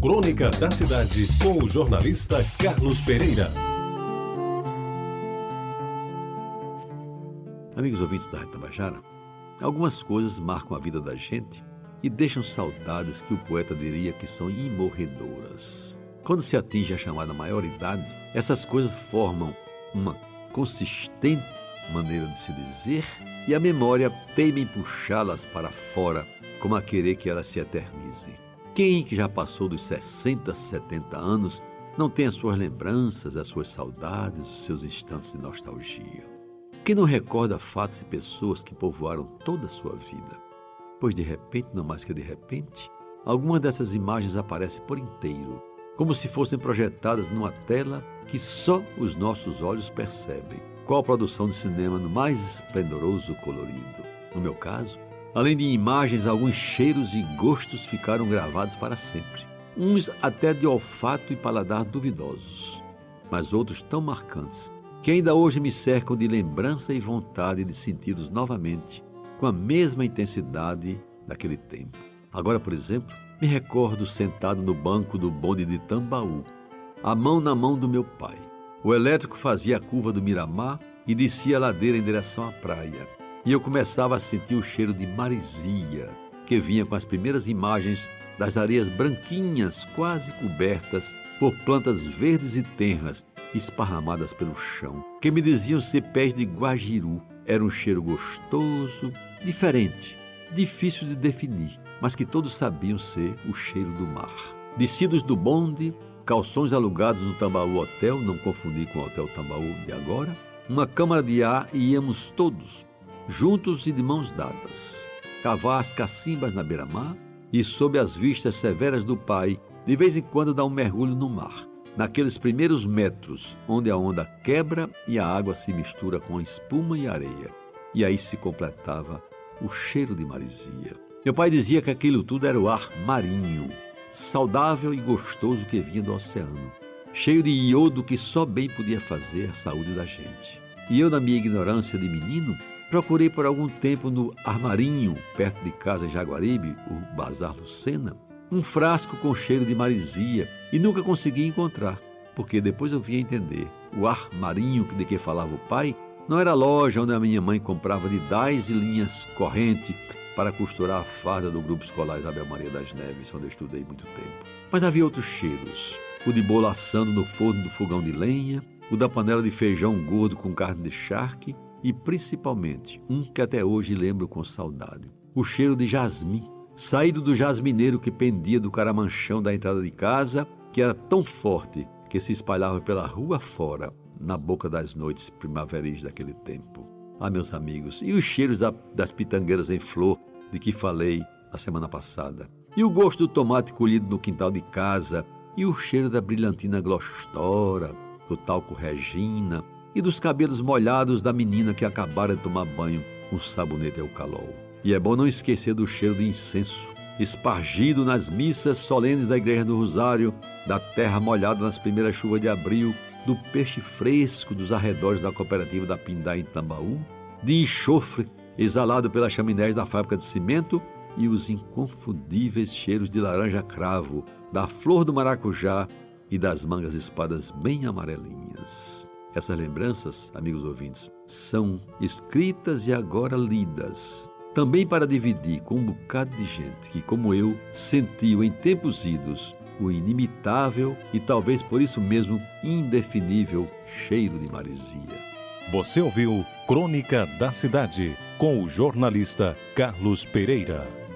Crônica da Cidade, com o jornalista Carlos Pereira. Amigos ouvintes da Reta Tabajara, algumas coisas marcam a vida da gente e deixam saudades que o poeta diria que são imorredoras. Quando se atinge a chamada maioridade, essas coisas formam uma consistente maneira de se dizer e a memória teima em puxá-las para fora, como a querer que elas se eternizem. Quem que já passou dos 60, 70 anos não tem as suas lembranças, as suas saudades, os seus instantes de nostalgia? Quem não recorda fatos e pessoas que povoaram toda a sua vida? Pois de repente, não mais que de repente, algumas dessas imagens aparecem por inteiro, como se fossem projetadas numa tela que só os nossos olhos percebem. Qual produção de cinema no mais esplendoroso colorido? No meu caso, além de imagens, alguns cheiros e gostos ficaram gravados para sempre. Uns até de olfato e paladar duvidosos, mas outros tão marcantes que ainda hoje me cercam de lembrança e vontade de senti-los novamente com a mesma intensidade daquele tempo. Agora, por exemplo, me recordo sentado no banco do bonde de Tambaú, a mão na mão do meu pai. O elétrico fazia a curva do Miramar e descia a ladeira em direção à praia. E eu começava a sentir o cheiro de marisia, que vinha com as primeiras imagens das areias branquinhas, quase cobertas por plantas verdes e tenras esparramadas pelo chão, que me diziam ser pés de guajiru. Era um cheiro gostoso, diferente, difícil de definir, mas que todos sabiam ser o cheiro do mar. Descidos do bonde, calções alugados no Tambaú Hotel, não confundir com o Hotel Tambaú de agora, uma câmara de ar e íamos todos, juntos e de mãos dadas, cavar as cacimbas na beira-mar e, sob as vistas severas do pai, de vez em quando dar um mergulho no mar, naqueles primeiros metros onde a onda quebra e a água se mistura com espuma e areia. E aí se completava o cheiro de marisia. Meu pai dizia que aquilo tudo era o ar marinho, saudável e gostoso que vinha do oceano, cheio de iodo que só bem podia fazer a saúde da gente. E eu, na minha ignorância de menino, procurei por algum tempo no armarinho, perto de casa em Jaguaribe, o Bazar Lucena, um frasco com cheiro de marisia e nunca consegui encontrar, porque depois eu vim entender. O armarinho de que falava o pai não era a loja onde a minha mãe comprava de dez e linhas corrente para costurar a farda do grupo escolar Isabel Maria das Neves, onde eu estudei muito tempo. Mas havia outros cheiros. O de bolo assando no forno do fogão de lenha, o da panela de feijão gordo com carne de charque e, principalmente, um que até hoje lembro com saudade. O cheiro de jasmim, saído do jasmineiro que pendia do caramanchão da entrada de casa, que era tão forte que se espalhava pela rua fora, na boca das noites primaveris daquele tempo. Ah, meus amigos, e os cheiros das pitangueiras em flor de que falei a semana passada. E o gosto do tomate colhido no quintal de casa, e o cheiro da brilhantina glostora, do talco Regina, e dos cabelos molhados da menina que acabara de tomar banho com sabonete eucalol. E é bom não esquecer do cheiro de incenso, espargido nas missas solenes da Igreja do Rosário, da terra molhada nas primeiras chuvas de abril, do peixe fresco dos arredores da cooperativa da Pindá em Tambaú, de enxofre exalado pelas chaminés da fábrica de cimento e os inconfundíveis cheiros de laranja cravo, da flor do maracujá e das mangas espadas bem amarelinhas. Essas lembranças, amigos ouvintes, são escritas e agora lidas, também para dividir com um bocado de gente que, como eu, sentiu em tempos idos o inimitável e talvez por isso mesmo indefinível cheiro de marisia. Você ouviu Crônica da Cidade com o jornalista Carlos Pereira.